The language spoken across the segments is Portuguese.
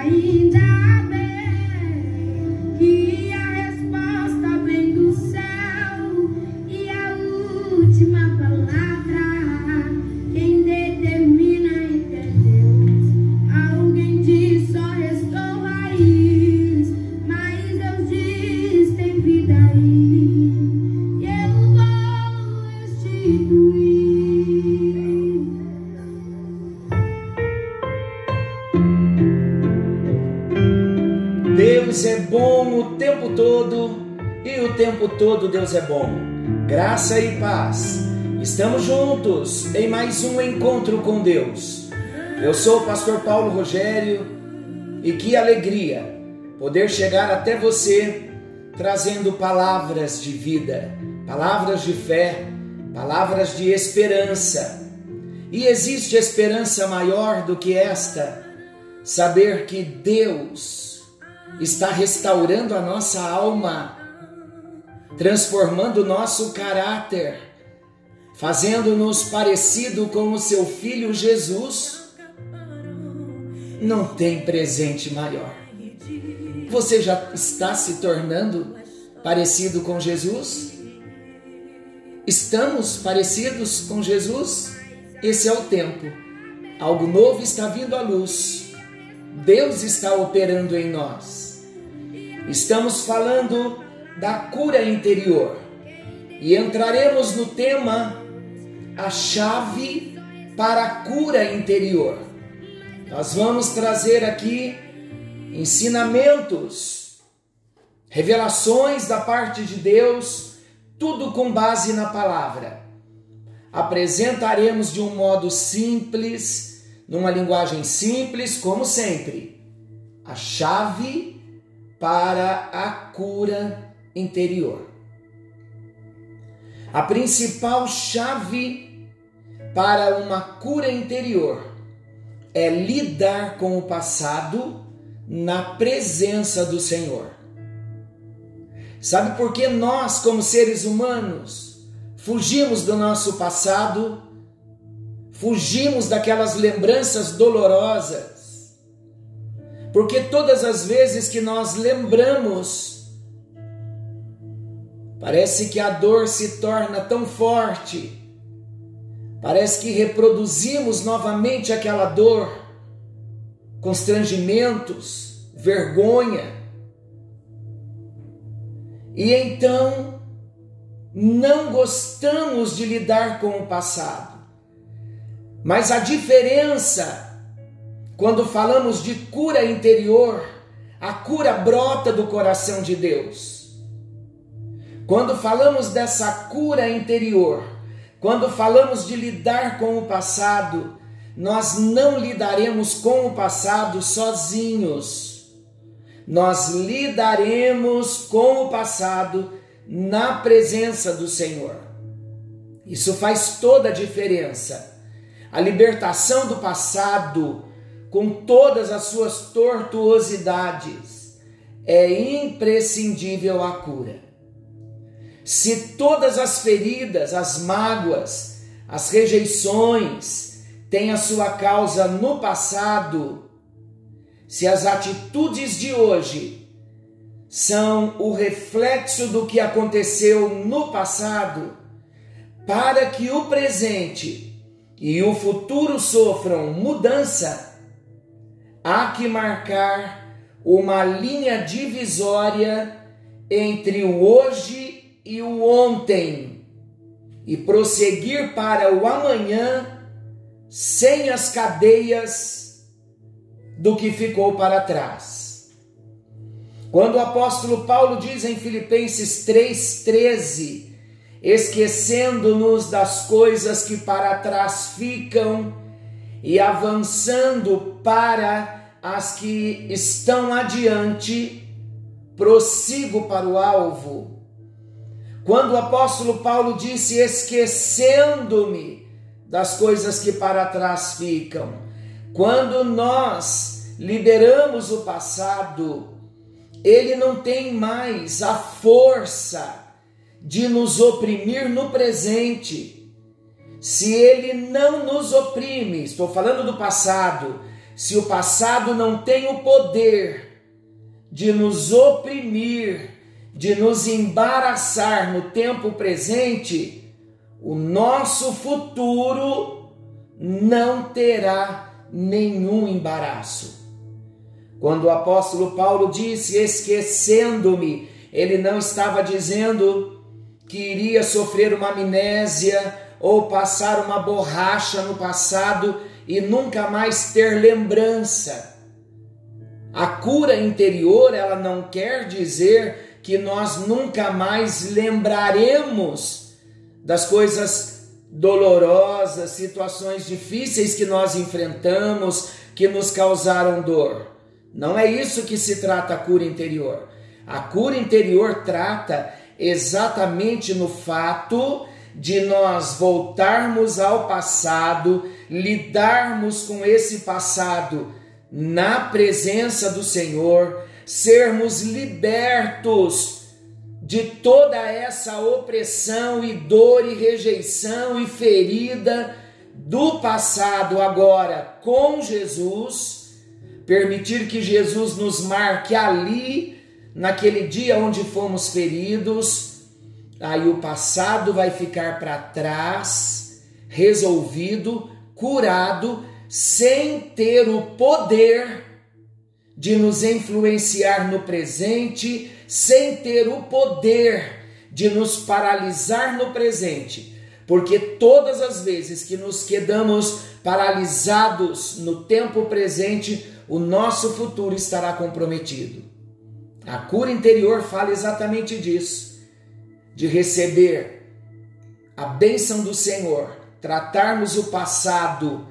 todo Deus é bom. Graça e paz. Estamos juntos em mais um encontro com Deus. Eu sou o pastor Paulo Rogério e que alegria poder chegar até você trazendo palavras de vida, palavras de fé, palavras de esperança. E existe esperança maior do que esta? Saber que Deus está restaurando a nossa alma transformando nosso caráter, fazendo-nos parecido com o seu filho Jesus, não tem presente maior. Você já está se tornando parecido com Jesus? Estamos parecidos com Jesus? Esse é o tempo. Algo novo está vindo à luz. Deus está operando em nós. Estamos falando da cura interior. E entraremos no tema a chave para a cura interior. Nós vamos trazer aqui ensinamentos, revelações da parte de Deus, tudo com base na palavra. Apresentaremos de um modo simples, numa linguagem simples, como sempre, a chave para a cura interior. A principal chave para uma cura interior é lidar com o passado na presença do Senhor. Sabe por que nós, como seres humanos, fugimos do nosso passado, fugimos daquelas lembranças dolorosas? Porque todas as vezes que nós lembramos Parece que a dor se torna tão forte. Parece que reproduzimos novamente aquela dor, constrangimentos, vergonha. E então não gostamos de lidar com o passado. Mas a diferença quando falamos de cura interior, a cura brota do coração de Deus. Quando falamos dessa cura interior, quando falamos de lidar com o passado, nós não lidaremos com o passado sozinhos. Nós lidaremos com o passado na presença do Senhor. Isso faz toda a diferença. A libertação do passado, com todas as suas tortuosidades, é imprescindível à cura. Se todas as feridas, as mágoas, as rejeições têm a sua causa no passado, se as atitudes de hoje são o reflexo do que aconteceu no passado, para que o presente e o futuro sofram mudança, há que marcar uma linha divisória entre o hoje e o ontem e prosseguir para o amanhã sem as cadeias do que ficou para trás. Quando o apóstolo Paulo diz em Filipenses 3,13: esquecendo-nos das coisas que para trás ficam e avançando para as que estão adiante, prossigo para o alvo quando o apóstolo Paulo disse: esquecendo-me das coisas que para trás ficam, quando nós liberamos o passado, ele não tem mais a força de nos oprimir no presente. Se ele não nos oprime, estou falando do passado, se o passado não tem o poder de nos oprimir, de nos embaraçar no tempo presente, o nosso futuro não terá nenhum embaraço. Quando o apóstolo Paulo disse esquecendo-me, ele não estava dizendo que iria sofrer uma amnésia ou passar uma borracha no passado e nunca mais ter lembrança. A cura interior, ela não quer dizer que nós nunca mais lembraremos das coisas dolorosas, situações difíceis que nós enfrentamos, que nos causaram dor. Não é isso que se trata a cura interior. A cura interior trata exatamente no fato de nós voltarmos ao passado, lidarmos com esse passado na presença do Senhor, sermos libertos de toda essa opressão e dor e rejeição e ferida do passado agora com Jesus, permitir que Jesus nos marque ali, naquele dia onde fomos feridos aí o passado vai ficar para trás, resolvido, curado, sem ter o poder de nos influenciar no presente, sem ter o poder de nos paralisar no presente. Porque todas as vezes que nos quedamos paralisados no tempo presente, o nosso futuro estará comprometido. A cura interior fala exatamente disso de receber a bênção do Senhor, tratarmos o passado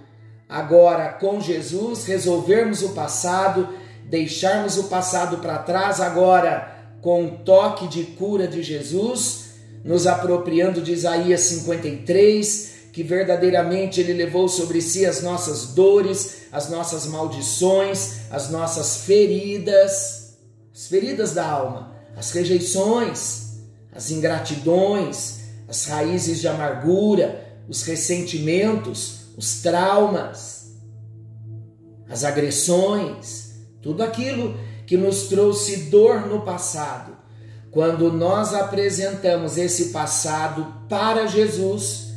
agora com Jesus, resolvermos o passado, deixarmos o passado para trás agora com o toque de cura de Jesus, nos apropriando de Isaías 53, que verdadeiramente ele levou sobre si as nossas dores, as nossas maldições, as nossas feridas, as feridas da alma, as rejeições, as ingratidões, as raízes de amargura, os ressentimentos, os traumas, as agressões, tudo aquilo que nos trouxe dor no passado. Quando nós apresentamos esse passado para Jesus,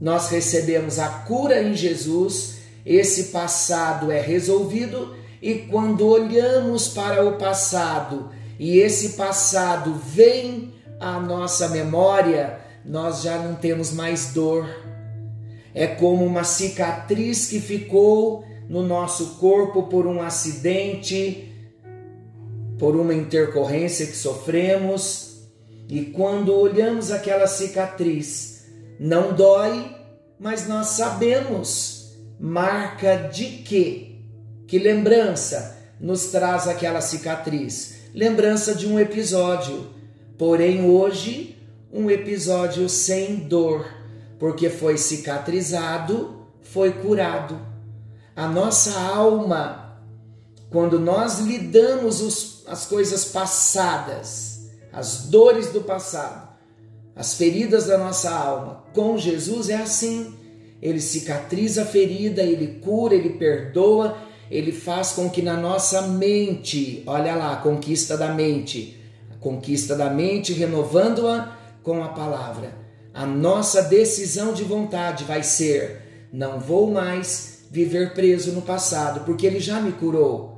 nós recebemos a cura em Jesus, esse passado é resolvido e quando olhamos para o passado e esse passado vem a nossa memória, nós já não temos mais dor. É como uma cicatriz que ficou no nosso corpo por um acidente, por uma intercorrência que sofremos, e quando olhamos aquela cicatriz, não dói, mas nós sabemos marca de quê? Que lembrança nos traz aquela cicatriz? Lembrança de um episódio Porém, hoje, um episódio sem dor, porque foi cicatrizado, foi curado. A nossa alma, quando nós lidamos os, as coisas passadas, as dores do passado, as feridas da nossa alma, com Jesus é assim. Ele cicatriza a ferida, ele cura, ele perdoa, ele faz com que na nossa mente, olha lá, a conquista da mente, conquista da mente, renovando-a com a palavra. A nossa decisão de vontade vai ser: não vou mais viver preso no passado, porque ele já me curou.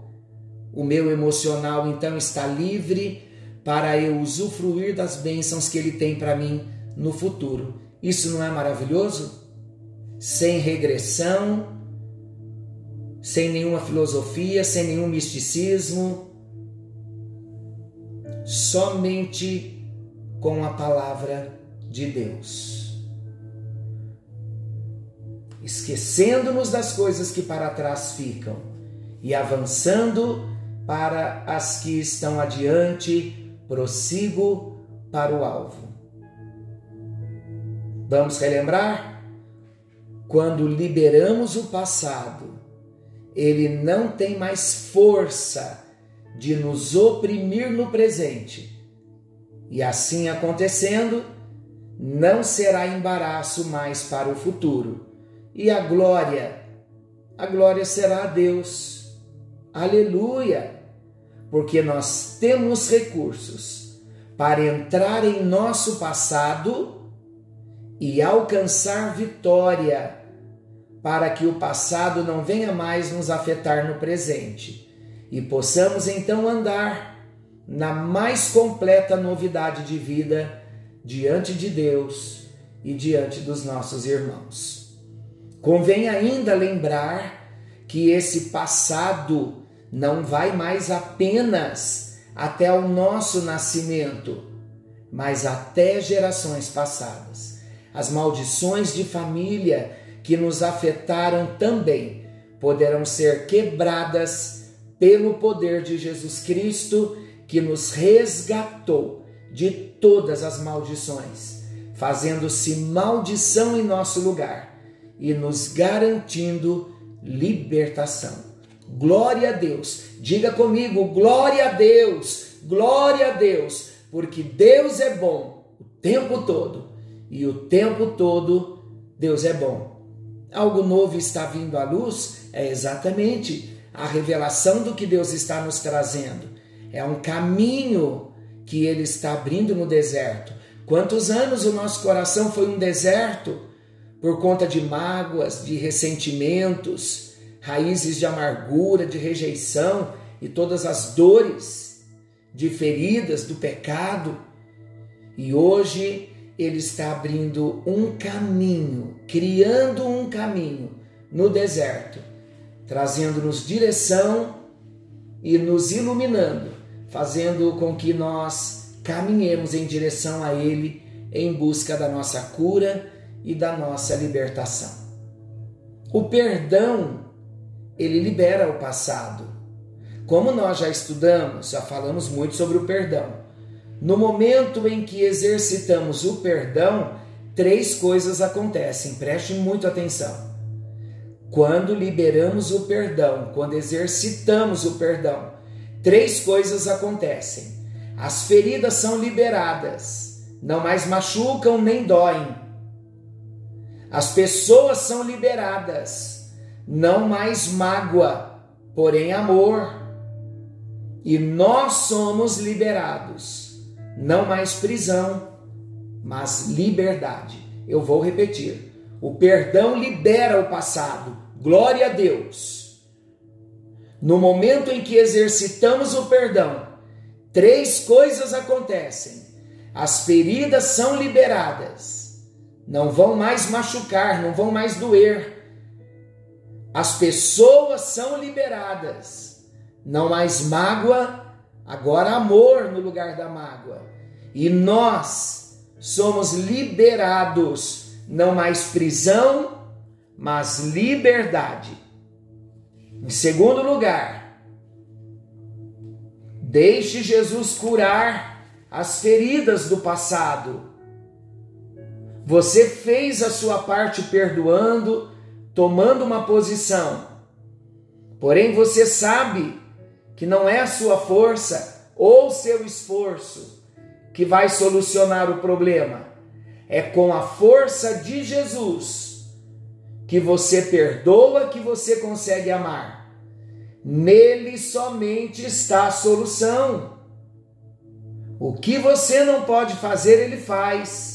O meu emocional então está livre para eu usufruir das bênçãos que ele tem para mim no futuro. Isso não é maravilhoso? Sem regressão, sem nenhuma filosofia, sem nenhum misticismo, somente com a palavra de Deus. Esquecendo-nos das coisas que para trás ficam e avançando para as que estão adiante, prossigo para o alvo. Vamos relembrar? Quando liberamos o passado, ele não tem mais força de nos oprimir no presente. E assim acontecendo, não será embaraço mais para o futuro. E a glória a glória será a Deus. Aleluia! Porque nós temos recursos para entrar em nosso passado e alcançar vitória, para que o passado não venha mais nos afetar no presente e possamos então andar na mais completa novidade de vida diante de Deus e diante dos nossos irmãos. Convém ainda lembrar que esse passado não vai mais apenas até o nosso nascimento, mas até gerações passadas. As maldições de família que nos afetaram também poderão ser quebradas pelo poder de Jesus Cristo que nos resgatou de todas as maldições, fazendo-se maldição em nosso lugar e nos garantindo libertação. Glória a Deus. Diga comigo, glória a Deus. Glória a Deus, porque Deus é bom o tempo todo e o tempo todo Deus é bom. Algo novo está vindo à luz? É exatamente a revelação do que Deus está nos trazendo. É um caminho que Ele está abrindo no deserto. Quantos anos o nosso coração foi um deserto por conta de mágoas, de ressentimentos, raízes de amargura, de rejeição e todas as dores de feridas do pecado. E hoje Ele está abrindo um caminho, criando um caminho no deserto, trazendo-nos direção e nos iluminando fazendo com que nós caminhemos em direção a Ele em busca da nossa cura e da nossa libertação. O perdão, ele libera o passado. Como nós já estudamos, já falamos muito sobre o perdão. No momento em que exercitamos o perdão, três coisas acontecem, preste muito atenção. Quando liberamos o perdão, quando exercitamos o perdão, três coisas acontecem. As feridas são liberadas, não mais machucam nem doem. As pessoas são liberadas, não mais mágoa, porém amor. E nós somos liberados, não mais prisão, mas liberdade. Eu vou repetir: o perdão libera o passado. Glória a Deus. No momento em que exercitamos o perdão, três coisas acontecem. As feridas são liberadas, não vão mais machucar, não vão mais doer. As pessoas são liberadas, não mais mágoa, agora amor no lugar da mágoa. E nós somos liberados, não mais prisão, mas liberdade. Em segundo lugar, deixe Jesus curar as feridas do passado. Você fez a sua parte perdoando, tomando uma posição. Porém, você sabe que não é a sua força ou seu esforço que vai solucionar o problema. É com a força de Jesus que você perdoa, que você consegue amar. Nele somente está a solução. O que você não pode fazer, ele faz.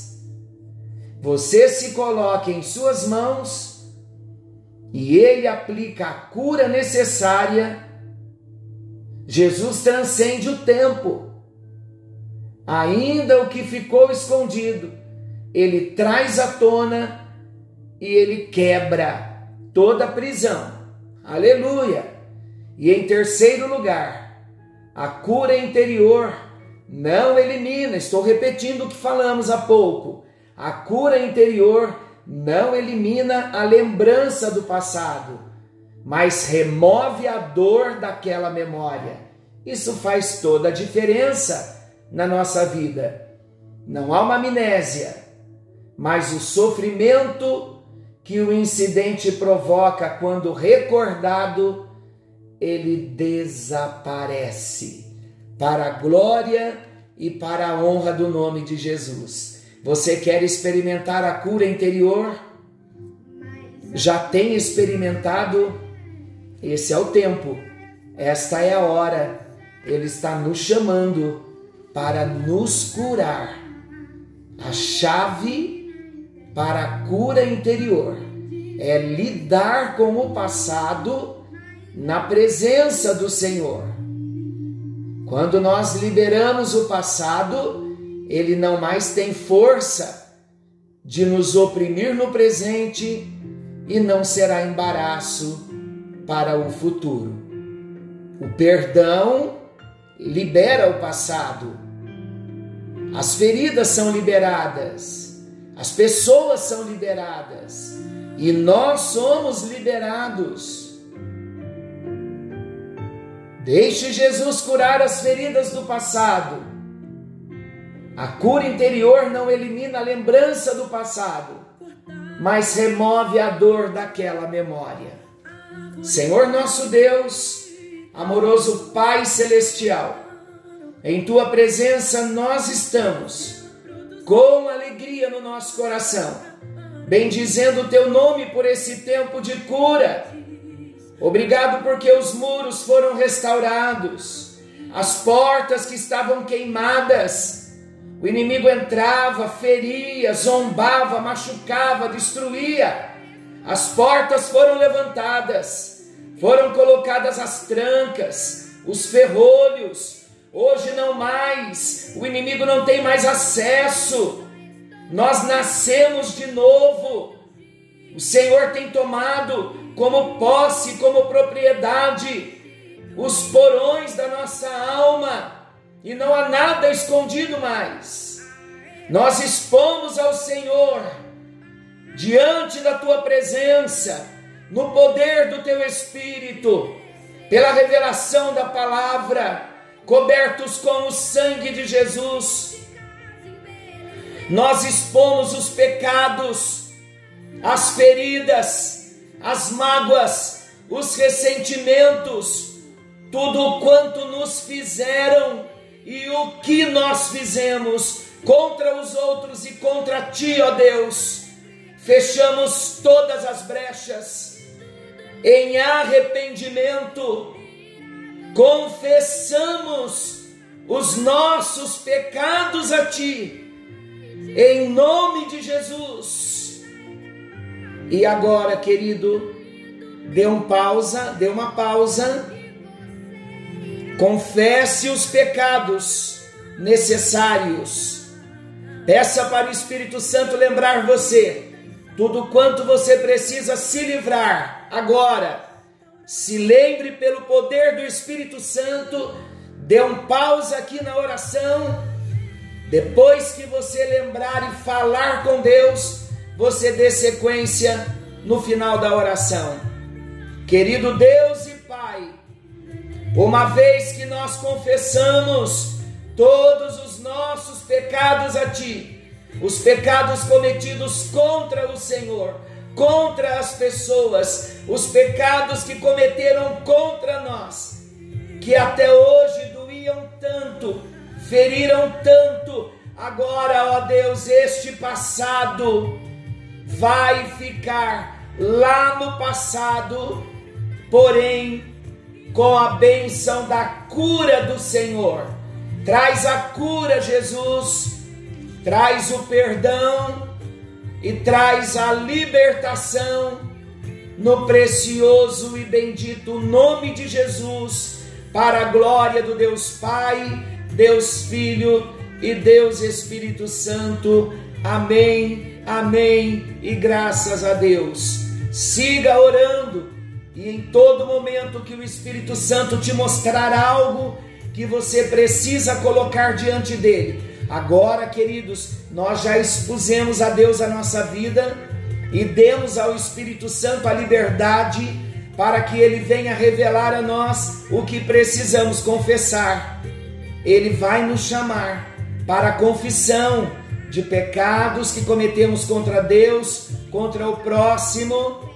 Você se coloca em suas mãos e ele aplica a cura necessária. Jesus transcende o tempo. Ainda o que ficou escondido, ele traz à tona e ele quebra toda a prisão. Aleluia! E em terceiro lugar, a cura interior não elimina, estou repetindo o que falamos há pouco. A cura interior não elimina a lembrança do passado, mas remove a dor daquela memória. Isso faz toda a diferença na nossa vida. Não há uma amnésia, mas o sofrimento que o incidente provoca quando recordado, ele desaparece para a glória e para a honra do nome de Jesus. Você quer experimentar a cura interior? Já tem experimentado Esse é o tempo, esta é a hora. Ele está nos chamando para nos curar. A chave para a cura interior é lidar com o passado na presença do Senhor. Quando nós liberamos o passado, ele não mais tem força de nos oprimir no presente e não será embaraço para o futuro. O perdão libera o passado. As feridas são liberadas. As pessoas são liberadas. E nós somos liberados. Deixe Jesus curar as feridas do passado. A cura interior não elimina a lembrança do passado, mas remove a dor daquela memória. Senhor nosso Deus, amoroso Pai celestial, em tua presença nós estamos com alegria no nosso coração, bendizendo o teu nome por esse tempo de cura. Obrigado porque os muros foram restaurados, as portas que estavam queimadas, o inimigo entrava, feria, zombava, machucava, destruía. As portas foram levantadas, foram colocadas as trancas, os ferrolhos. Hoje não mais, o inimigo não tem mais acesso. Nós nascemos de novo. O Senhor tem tomado como posse, como propriedade, os porões da nossa alma e não há nada escondido mais. Nós expomos ao Senhor, diante da tua presença, no poder do teu Espírito, pela revelação da palavra, cobertos com o sangue de Jesus. Nós expomos os pecados, as feridas, as mágoas, os ressentimentos, tudo quanto nos fizeram e o que nós fizemos contra os outros e contra ti, ó Deus. Fechamos todas as brechas em arrependimento, confessamos os nossos pecados a ti, em nome de Jesus. E agora, querido, dê um pausa, dê uma pausa Confesse os pecados necessários. Peça para o Espírito Santo lembrar você tudo quanto você precisa se livrar agora. Se lembre pelo poder do Espírito Santo, dê um pausa aqui na oração. Depois que você lembrar e falar com Deus, você dê sequência no final da oração. Querido Deus uma vez que nós confessamos todos os nossos pecados a Ti, os pecados cometidos contra o Senhor, contra as pessoas, os pecados que cometeram contra nós, que até hoje doíam tanto, feriram tanto, agora, ó Deus, este passado vai ficar lá no passado, porém com a benção da cura do Senhor. Traz a cura, Jesus, traz o perdão e traz a libertação no precioso e bendito nome de Jesus, para a glória do Deus Pai, Deus Filho e Deus Espírito Santo. Amém, amém e graças a Deus. Siga orando e em todo momento que o Espírito Santo te mostrar algo que você precisa colocar diante dele. Agora, queridos, nós já expusemos a Deus a nossa vida e demos ao Espírito Santo a liberdade para que ele venha revelar a nós o que precisamos confessar. Ele vai nos chamar para a confissão de pecados que cometemos contra Deus, contra o próximo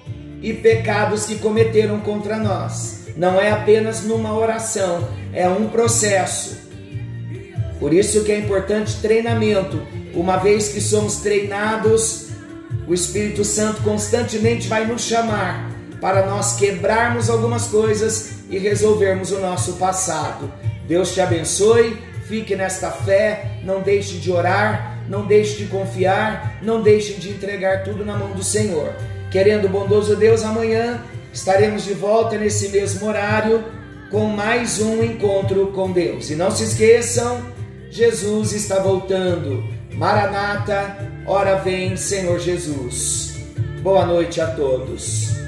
e pecados que cometeram contra nós. Não é apenas numa oração, é um processo. Por isso que é importante treinamento. Uma vez que somos treinados, o Espírito Santo constantemente vai nos chamar para nós quebrarmos algumas coisas e resolvermos o nosso passado. Deus te abençoe, fique nesta fé, não deixe de orar, não deixe de confiar, não deixe de entregar tudo na mão do Senhor. Querendo o bondoso Deus, amanhã estaremos de volta nesse mesmo horário com mais um encontro com Deus. E não se esqueçam, Jesus está voltando. Maranata, ora vem, Senhor Jesus. Boa noite a todos.